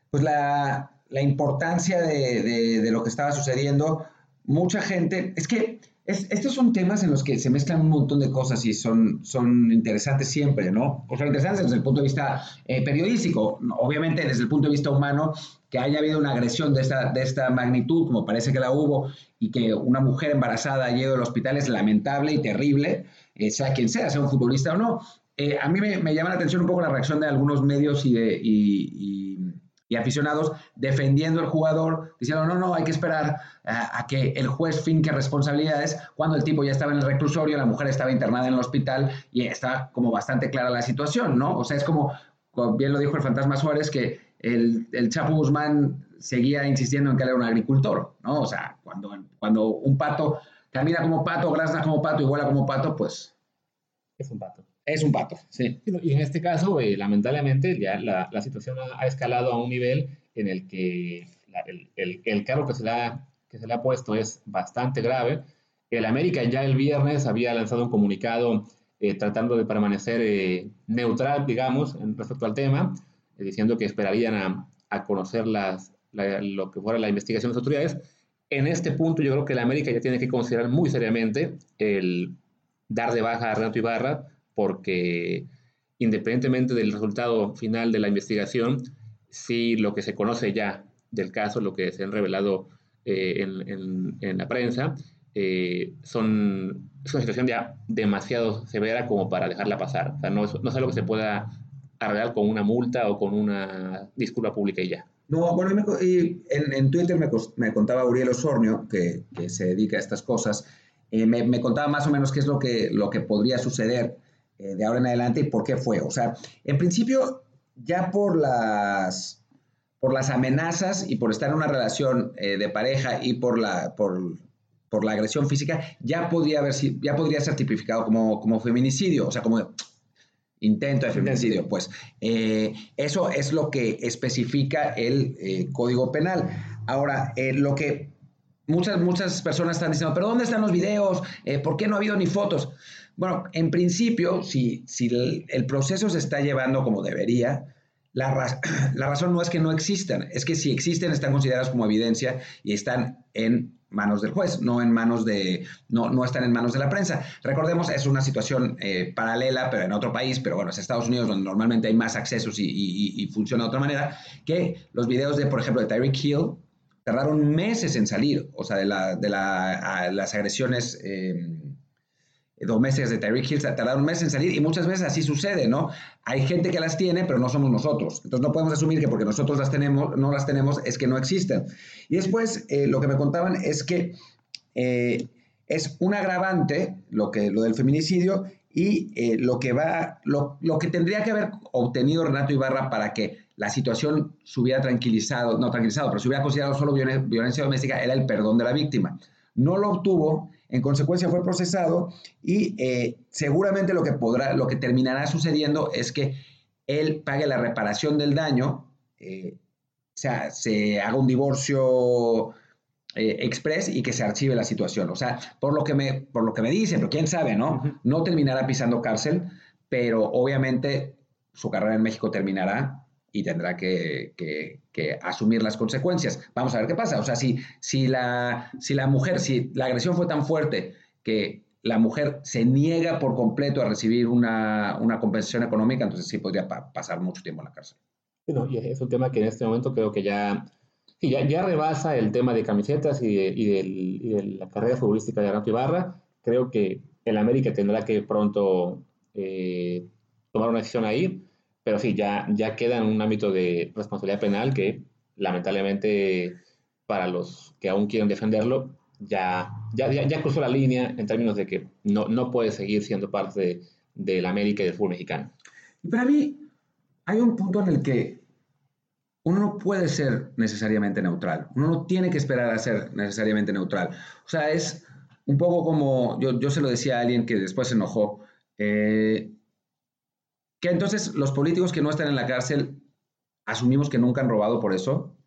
pues la, la importancia de, de, lo que estaba sucediendo. Mucha gente, es que estos son temas en los que se mezclan un montón de cosas y son, son interesantes siempre, ¿no? O interesantes desde el punto de vista eh, periodístico, obviamente desde el punto de vista humano, que haya habido una agresión de esta, de esta magnitud, como parece que la hubo, y que una mujer embarazada ido al hospital es lamentable y terrible, eh, sea quien sea, sea un futbolista o no. Eh, a mí me, llama la atención un poco la reacción de algunos medios y de... aficionados defendiendo al jugador, diciendo, no, no, hay que esperar a, que el juez finque responsabilidades, cuando el tipo ya estaba en el reclusorio, la mujer estaba internada en el hospital y está como bastante clara la situación, ¿no? O sea, es como, bien lo dijo el fantasma Suárez, que el, el Chapo Guzmán seguía insistiendo en que él era un agricultor, ¿no? O sea, cuando, cuando un pato camina como pato, grasa como pato y vuela como pato, pues... Es un pato. Es un pato, sí. Y en este caso, eh, lamentablemente, ya la, la situación ha, escalado a un nivel en el que el, el, el, cargo que se, le ha, que se le ha puesto es bastante grave. El América ya el viernes había lanzado un comunicado eh, tratando de permanecer eh, neutral, digamos, en respecto al tema, diciendo que esperarían a, a conocer las, lo que fuera la investigación de las autoridades. En este punto yo creo que el América ya tiene que considerar muy seriamente el dar de baja a Renato Ibarra porque independientemente del resultado final de la investigación, si lo que se conoce ya del caso, lo que se han revelado eh, en, la prensa, eh, son, es una situación ya demasiado severa como para dejarla pasar. O sea, no, no es algo que se pueda arreglar con una multa o con una disculpa pública y ya. No, bueno, en, en, Twitter me, me, contaba Uriel Osornio, que, se dedica a estas cosas, eh, me, me, contaba más o menos qué es lo que, lo que podría suceder eh, de ahora en adelante y por qué fue. O sea, en principio, ya por las, por las amenazas y por estar en una relación eh, de pareja y por la, por, por, la agresión física, ya, podría haber, ya podría ser tipificado como, como feminicidio, o sea, como intento de feminicidio. Pues eh, eso es lo que especifica el Código Penal. Ahora, lo que muchas, muchas personas están diciendo, pero ¿dónde están los videos? ¿Por qué no ha habido ni fotos? Bueno, en principio, si, si el, proceso se está llevando como debería, la, la, razón no es que no existan, es que si existen están consideradas como evidencia y están en manos del juez, no en manos de, no, no están en manos de la prensa. Recordemos, es una situación eh, paralela, pero en otro país, pero bueno, es Estados Unidos donde normalmente hay más accesos y, y, funciona de otra manera, que los videos de, por ejemplo, de Tyreek Hill tardaron meses en salir, o sea, de, la, de la, las agresiones. Eh, domésticas de Tyreek Hill tardaron un mes en salir y muchas veces así sucede, ¿no? Hay gente que las tiene, pero no somos nosotros. Entonces no podemos asumir que porque nosotros las tenemos, no las tenemos, es que no existen. Y después eh, lo que me contaban es que eh, es un agravante lo, que, lo del feminicidio y eh, lo que va, lo, lo, que tendría que haber obtenido Renato Ibarra para que la situación se hubiera tranquilizado, no tranquilizado, pero se hubiera considerado solo violencia doméstica, era el perdón de la víctima. No lo obtuvo en consecuencia fue procesado y eh, seguramente lo que, podrá, lo que terminará sucediendo es que él pague la reparación del daño, eh, o sea, se haga un divorcio eh, express y que se archive la situación. O sea, por lo que me, por lo que me dicen, pero quién sabe, ¿no? No terminará pisando cárcel, pero obviamente su carrera en México terminará y tendrá que, asumir las consecuencias. Vamos a ver qué pasa. O sea, si, si, la, si la mujer, si la agresión fue tan fuerte que la mujer se niega por completo a recibir una, compensación económica, entonces sí podría pasar mucho tiempo en la cárcel. Bueno, y es un tema que en este momento creo que ya, ya, ya, rebasa el tema de camisetas y de, la carrera futbolística de Renato Ibarra. Creo que el América tendrá que pronto eh, tomar una decisión ahí pero sí, ya, ya queda en un ámbito de responsabilidad penal que lamentablemente para los que aún quieren defenderlo, ya, ya, ya, cruzó la línea en términos de que no, no puede seguir siendo parte de, la América y del fútbol mexicano. Y para mí hay un punto en el que uno no puede ser necesariamente neutral, uno no tiene que esperar a ser necesariamente neutral. O sea, es un poco como, yo, yo se lo decía a alguien que después se enojó, eh, que entonces los políticos que no están en la cárcel asumimos que nunca han robado por eso,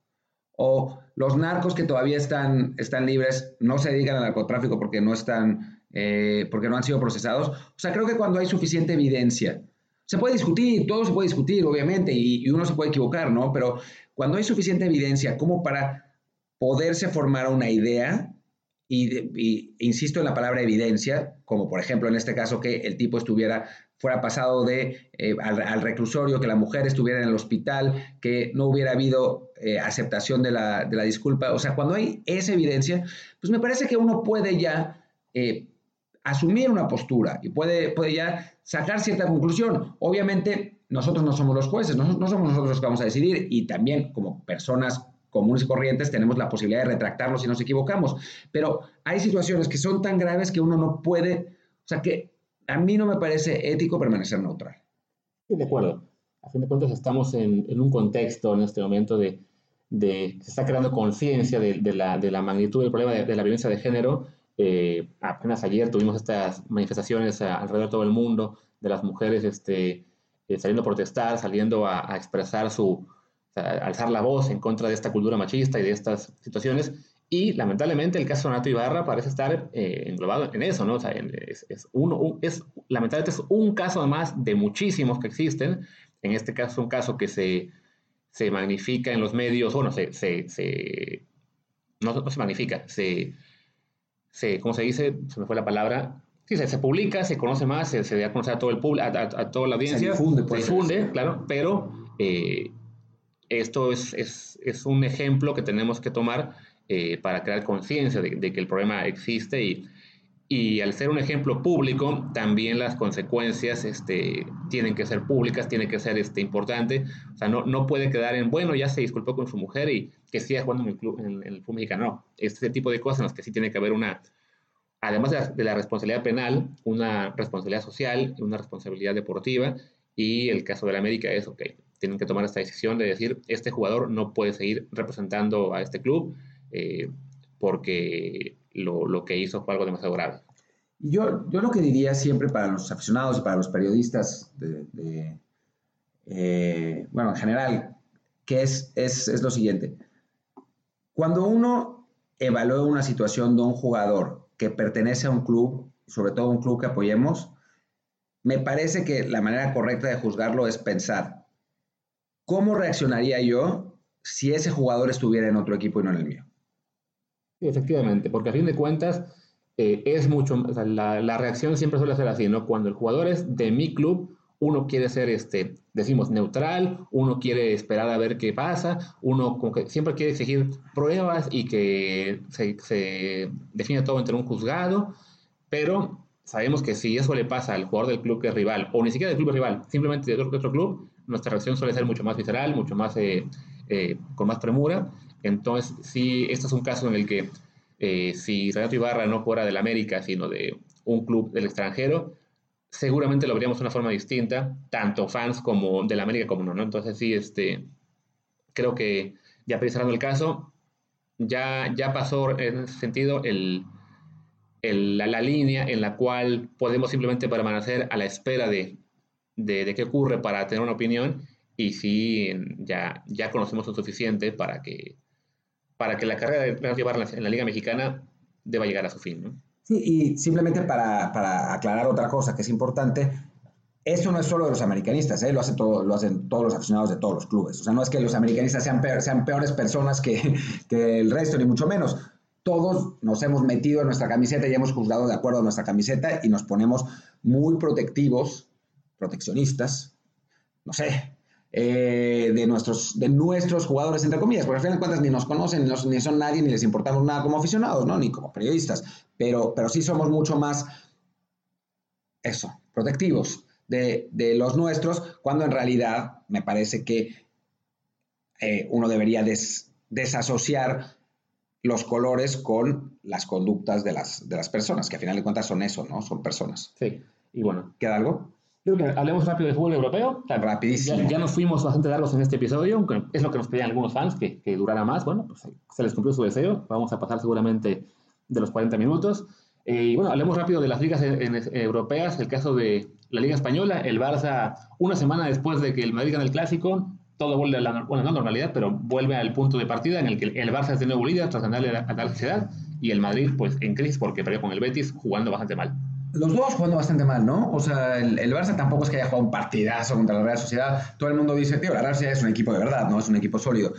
o los narcos que todavía están, están libres no se dedican al narcotráfico porque no están, eh, porque no han sido procesados. O sea, creo que cuando hay suficiente evidencia, se puede discutir, todo se puede discutir, obviamente, y, y uno se puede equivocar, ¿no? Pero cuando hay suficiente evidencia como para poderse formar una idea, y, insisto en la palabra evidencia, como por ejemplo en este caso que el tipo estuviera fuera pasado de, eh, al, reclusorio, que la mujer estuviera en el hospital, que no hubiera habido eh, aceptación de la, de la, disculpa. O sea, cuando hay esa evidencia, pues me parece que uno puede ya eh, asumir una postura y puede, puede ya sacar cierta conclusión. Obviamente, nosotros no somos los jueces, no, no somos nosotros los que vamos a decidir y también como personas comunes y corrientes tenemos la posibilidad de retractarlo si nos equivocamos. Pero hay situaciones que son tan graves que uno no puede, o sea que a mí no me parece ético permanecer neutral. de acuerdo. A fin de cuentas estamos en, un contexto en este momento de, de se está creando conciencia de, de, la, de, la, magnitud del problema de, la violencia de género. Eh, apenas ayer tuvimos estas manifestaciones alrededor de todo el mundo de las mujeres este, eh, saliendo a protestar, saliendo a expresar su, alzar la voz en contra de esta cultura machista y de estas situaciones. Y lamentablemente el caso de Nato Ibarra parece estar eh, englobado en eso, ¿no? O sea, es, es, uno, es, lamentablemente es un caso más de muchísimos que existen. En este caso es un caso que se, se magnifica en los medios, bueno, se, se, se no, no, se magnifica, se, se, ¿cómo se dice? Se me fue la palabra. Sí, se, se publica, se conoce más, se, se da a conocer a todo el público, a, toda la audiencia. Se difunde, Se difunde, claro, pero eh, esto es, es, es, un ejemplo que tenemos que tomar eh, para crear conciencia de, que el problema existe y, y, al ser un ejemplo público, también las consecuencias este, tienen que ser públicas, tiene que ser este, importante. O sea, no, no puede quedar en, bueno, ya se disculpó con su mujer y que siga jugando en el, club, en, el fútbol mexicano. No, este tipo de cosas en las que sí tiene que haber una, además de la, de la responsabilidad penal, una responsabilidad social, una responsabilidad deportiva y el caso de la América es, ok, tienen que tomar esta decisión de decir, este jugador no puede seguir representando a este club eh, porque lo, lo, que hizo fue algo demasiado grave. Yo, yo lo que diría siempre para los aficionados y para los periodistas, eh, bueno, en general, que es, es, es lo siguiente. Cuando uno evalúa una situación de un jugador que pertenece a un club, sobre todo un club que apoyemos, me parece que la manera correcta de juzgarlo es pensar, ¿cómo reaccionaría yo si ese jugador estuviera en otro equipo y no en el mío? Efectivamente, porque a fin de cuentas eh, es mucho, la, reacción siempre suele ser así, ¿no? Cuando el jugador es de mi club, uno quiere ser, este, decimos, neutral, uno quiere esperar a ver qué pasa, uno siempre quiere exigir pruebas y que se, se define todo entre un juzgado, pero sabemos que si eso le pasa al jugador del club que es rival, o ni siquiera del club rival, simplemente de otro, otro club, nuestra reacción suele ser mucho más visceral, mucho más, eh, eh, con más premura. Entonces, sí, este es un caso en el que eh, si Renato Ibarra no fuera del América, sino de un club del extranjero, seguramente lo veríamos de una forma distinta, tanto fans como del América como no, ¿no? Entonces, sí, este, creo que ya cerrando el caso, ya, ya pasó en ese sentido el, el, la, línea en la cual podemos simplemente permanecer a la espera de de, qué ocurre para tener una opinión y si ya, ya conocemos lo suficiente para que, para que la carrera de Renato en la Liga Mexicana deba llegar a su fin. ¿no? Sí, y simplemente para, para, aclarar otra cosa que es importante, eso no es solo de los americanistas, ¿eh? lo, hace todo, lo hacen todos los aficionados de todos los clubes. O sea, no es que los americanistas sean, sean peores personas que, que el resto, ni mucho menos. Todos nos hemos metido en nuestra camiseta y hemos juzgado de acuerdo a nuestra camiseta y nos ponemos muy protectivos proteccionistas, no sé, eh, de, nuestros, de nuestros jugadores, entre comillas, porque al final de cuentas ni nos conocen, ni, son nadie, ni les importamos nada como aficionados, ¿no? Ni como periodistas, pero, pero sí somos mucho más, eso, protectivos de, los nuestros, cuando en realidad me parece que eh, uno debería desasociar los colores con las conductas de las, de las personas, que al final de cuentas son eso, ¿no? Son personas. Sí, y bueno. ¿Queda algo? Creo que hablemos rápido del fútbol europeo. Rapidísimo. Ya, nos fuimos bastante largos en este episodio, aunque es lo que nos pedían algunos fans, que, que durara más. Bueno, pues se les cumplió su deseo. Vamos a pasar seguramente de los 40 minutos. Eh, y bueno, hablemos rápido de las ligas europeas. El caso de la Liga Española, el Barça, una semana después de que el Madrid gane el Clásico, todo vuelve a la bueno, no normalidad, pero vuelve al punto de partida en el que el Barça es de nuevo líder tras ganarle a la sociedad y el Madrid pues en crisis porque perdió con el Betis jugando bastante mal. Los dos jugando bastante mal, ¿no? O sea, el, Barça tampoco es que haya jugado un partidazo contra la Real Sociedad. Todo el mundo dice, tío, la Real Sociedad es un equipo de verdad, ¿no? Es un equipo sólido.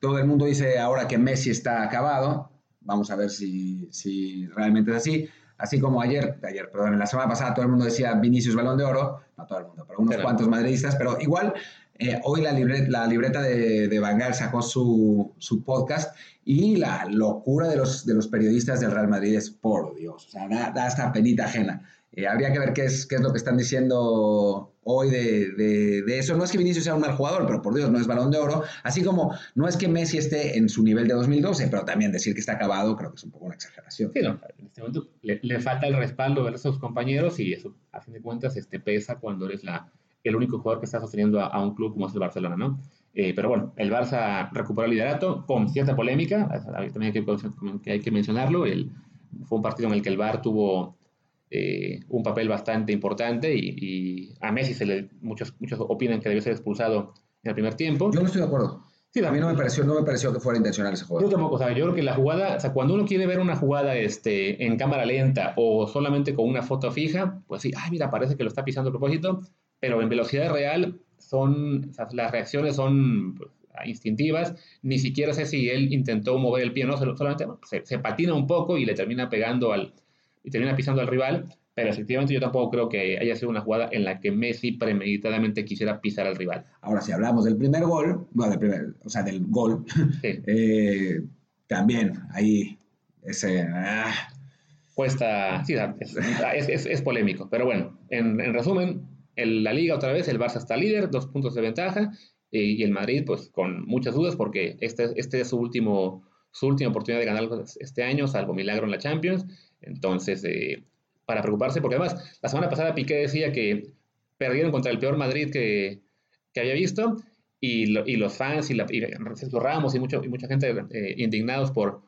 Todo el mundo dice ahora que Messi está acabado. Vamos a ver si, si realmente es así. Así como ayer, ayer, perdón, en la semana pasada todo el mundo decía Vinicius Balón de Oro, no todo el mundo, pero unos cuantos madridistas, pero igual eh, hoy la, libreta, la libreta de, de Bangal sacó su, su, podcast y la locura de los, de los periodistas del Real Madrid es, por Dios, o sea, da, hasta penita ajena. Eh, habría que ver qué es, qué es lo que están diciendo hoy de, de, eso. No es que Vinicius sea un mal jugador, pero por Dios, no es balón de oro. Así como no es que Messi esté en su nivel de 2012, pero también decir que está acabado creo que es un poco una exageración. Sí, no, en este momento le, le falta el respaldo de sus compañeros y eso, a fin de cuentas, este, pesa cuando eres la, el único jugador que está sosteniendo a, un club como es el Barcelona, ¿no? Eh, pero bueno, el Barça recuperó el liderato con cierta polémica, también hay que, hay que mencionarlo, el, fue un partido en el que el Bar tuvo eh, un papel bastante importante y, a Messi se le, muchos, muchos opinan que debió ser expulsado en el primer tiempo. Yo no estoy de acuerdo. Sí, a mí no me pareció, no me pareció que fuera intencional ese juego. Yo tampoco, o sea, yo creo que la jugada, o sea, cuando uno quiere ver una jugada este, en cámara lenta o solamente con una foto fija, pues sí, ay, mira, parece que lo está pisando a propósito, pero en velocidad real son, las reacciones son pues, instintivas, ni siquiera sé si él intentó mover el pie, no, solamente se, patina un poco y le termina pegando al, y termina pisando al rival, pero efectivamente yo tampoco creo que haya sido una jugada en la que Messi premeditadamente quisiera pisar al rival. Ahora, si hablamos del primer gol, del primer, o sea, del gol, eh, también ahí ese... Ah. Cuesta, sí, es, es, polémico, pero bueno, en, en resumen, la liga otra vez, el Barça está líder, dos puntos de ventaja, y el Madrid pues con muchas dudas porque este, este es su, último, su última oportunidad de ganar este año, salvo milagro en la Champions. Entonces, eh, para preocuparse, porque además la semana pasada Piqué decía que perdieron contra el peor Madrid que, que había visto, y, los fans y, la, y Ramos y, mucho, y mucha gente eh, indignados por,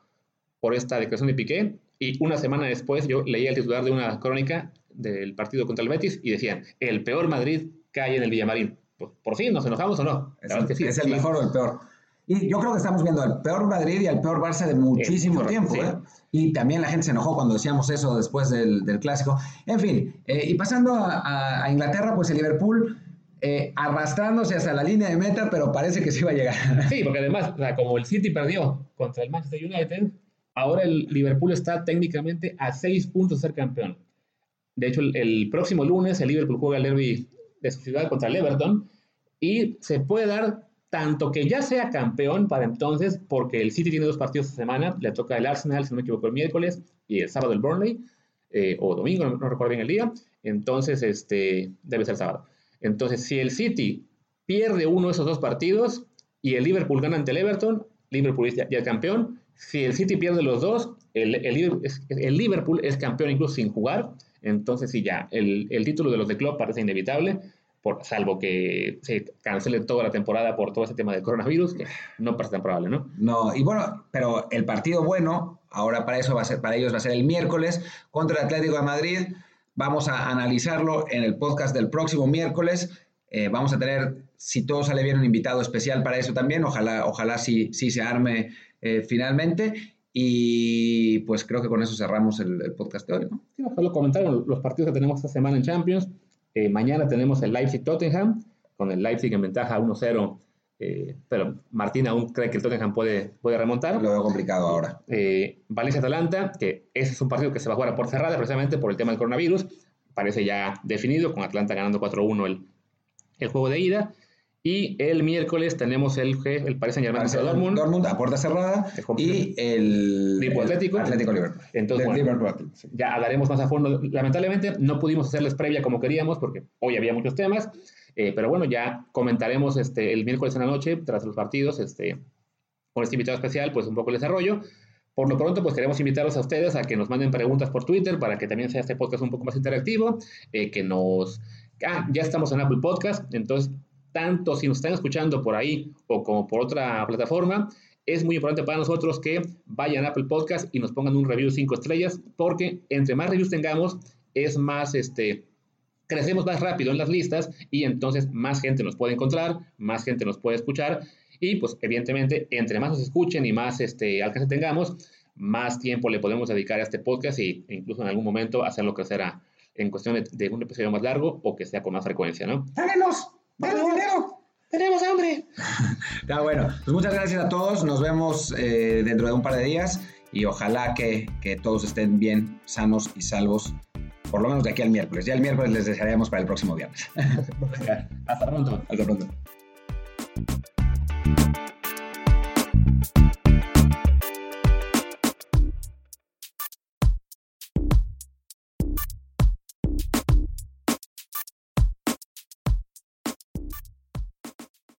por esta declaración de Piqué. Y una semana después yo leía el titular de una crónica del partido contra el Betis y decían, el peor Madrid cae en el Villamarín. Pues, por fin, ¿nos enojamos o no? Es, el, mejor o el peor. Y yo creo que estamos viendo el peor Madrid y el peor Barça de muchísimo tiempo. ¿eh? Y también la gente se enojó cuando decíamos eso después del, clásico. En fin, eh, y pasando a, Inglaterra, pues el Liverpool eh, arrastrándose hasta la línea de meta, pero parece que sí va a llegar. Sí, porque además, como el City perdió contra el Manchester United, ahora el Liverpool está técnicamente a seis puntos de ser campeón. De hecho, el, próximo lunes el Liverpool juega el derby de su ciudad contra el Everton y se puede dar tanto que ya sea campeón para entonces, porque el City tiene dos partidos esta semana, le toca el Arsenal, si no me equivoco, el miércoles y el sábado el Burnley, eh, o domingo, no, recuerdo bien el día, entonces este, debe ser sábado. Entonces, si el City pierde uno de esos dos partidos y el Liverpool gana ante el Everton, Liverpool ya, ya es campeón. Si el City pierde los dos, el, el, el Liverpool es campeón incluso sin jugar entonces, sí, ya, el, título de los de club parece inevitable, por, salvo que se cancele toda la temporada por todo ese tema del coronavirus, que no parece tan probable, ¿no? No, y bueno, pero el partido bueno, ahora para eso va a ser, para ellos va a ser el miércoles contra el Atlético de Madrid. Vamos a analizarlo en el podcast del próximo miércoles. Eh, vamos a tener, si todo sale bien, un invitado especial para eso también. Ojalá, ojalá sí, sí se arme eh, finalmente. Y pues creo que con eso cerramos el, podcast de hoy, ¿no? Sí, solo comentaron los partidos que tenemos esta semana en Champions. Eh, mañana tenemos el Leipzig-Tottenham, con el Leipzig en ventaja 1-0, eh, pero Martín aún cree que el Tottenham puede, puede remontar. Lo veo complicado ahora. Eh, Valencia-Atalanta, que ese es un partido que se va a jugar por cerrada precisamente por el tema del coronavirus, parece ya definido, con Atlanta ganando 4-1 el, el juego de ida. Y el miércoles tenemos el, el Paris Saint Germain Dortmund. Dortmund a puerta cerrada. Y el, Liverpool Atlético. Atlético Liverpool. Entonces, bueno, ya hablaremos más a fondo. Lamentablemente no pudimos hacerles previa como queríamos porque hoy había muchos temas. Eh, pero bueno, ya comentaremos este, el miércoles en la noche, tras los partidos, este, con este invitado especial, pues un poco el desarrollo. Por lo pronto, pues queremos invitarlos a ustedes a que nos manden preguntas por Twitter para que también sea este podcast un poco más interactivo, eh, que nos... Ah, ya estamos en Apple Podcast, entonces tanto si nos están escuchando por ahí o como por otra plataforma, es muy importante para nosotros que vayan a Apple Podcast y nos pongan un review 5 estrellas, porque entre más reviews tengamos, es más, este, crecemos más rápido en las listas y entonces más gente nos puede encontrar, más gente nos puede escuchar y pues evidentemente entre más nos escuchen y más este, alcance tengamos, más tiempo le podemos dedicar a este podcast e incluso en algún momento hacerlo crecer a, en cuestión de, un episodio más largo o que sea con más frecuencia, ¿no? ¡Háganos! dinero! ¡Tenemos hambre! Está bueno. Pues muchas gracias a todos. Nos vemos eh, dentro de un par de días y ojalá que, que todos estén bien, sanos y salvos por lo menos de aquí al miércoles. Ya el miércoles les desearemos para el próximo viernes. Hasta pronto. Hasta pronto.